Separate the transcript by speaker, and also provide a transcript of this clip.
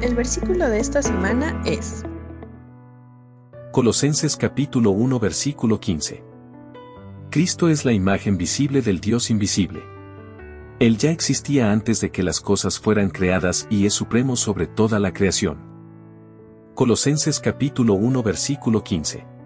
Speaker 1: El versículo de esta semana es
Speaker 2: Colosenses capítulo 1 versículo 15. Cristo es la imagen visible del Dios invisible. Él ya existía antes de que las cosas fueran creadas y es supremo sobre toda la creación. Colosenses capítulo 1 versículo 15.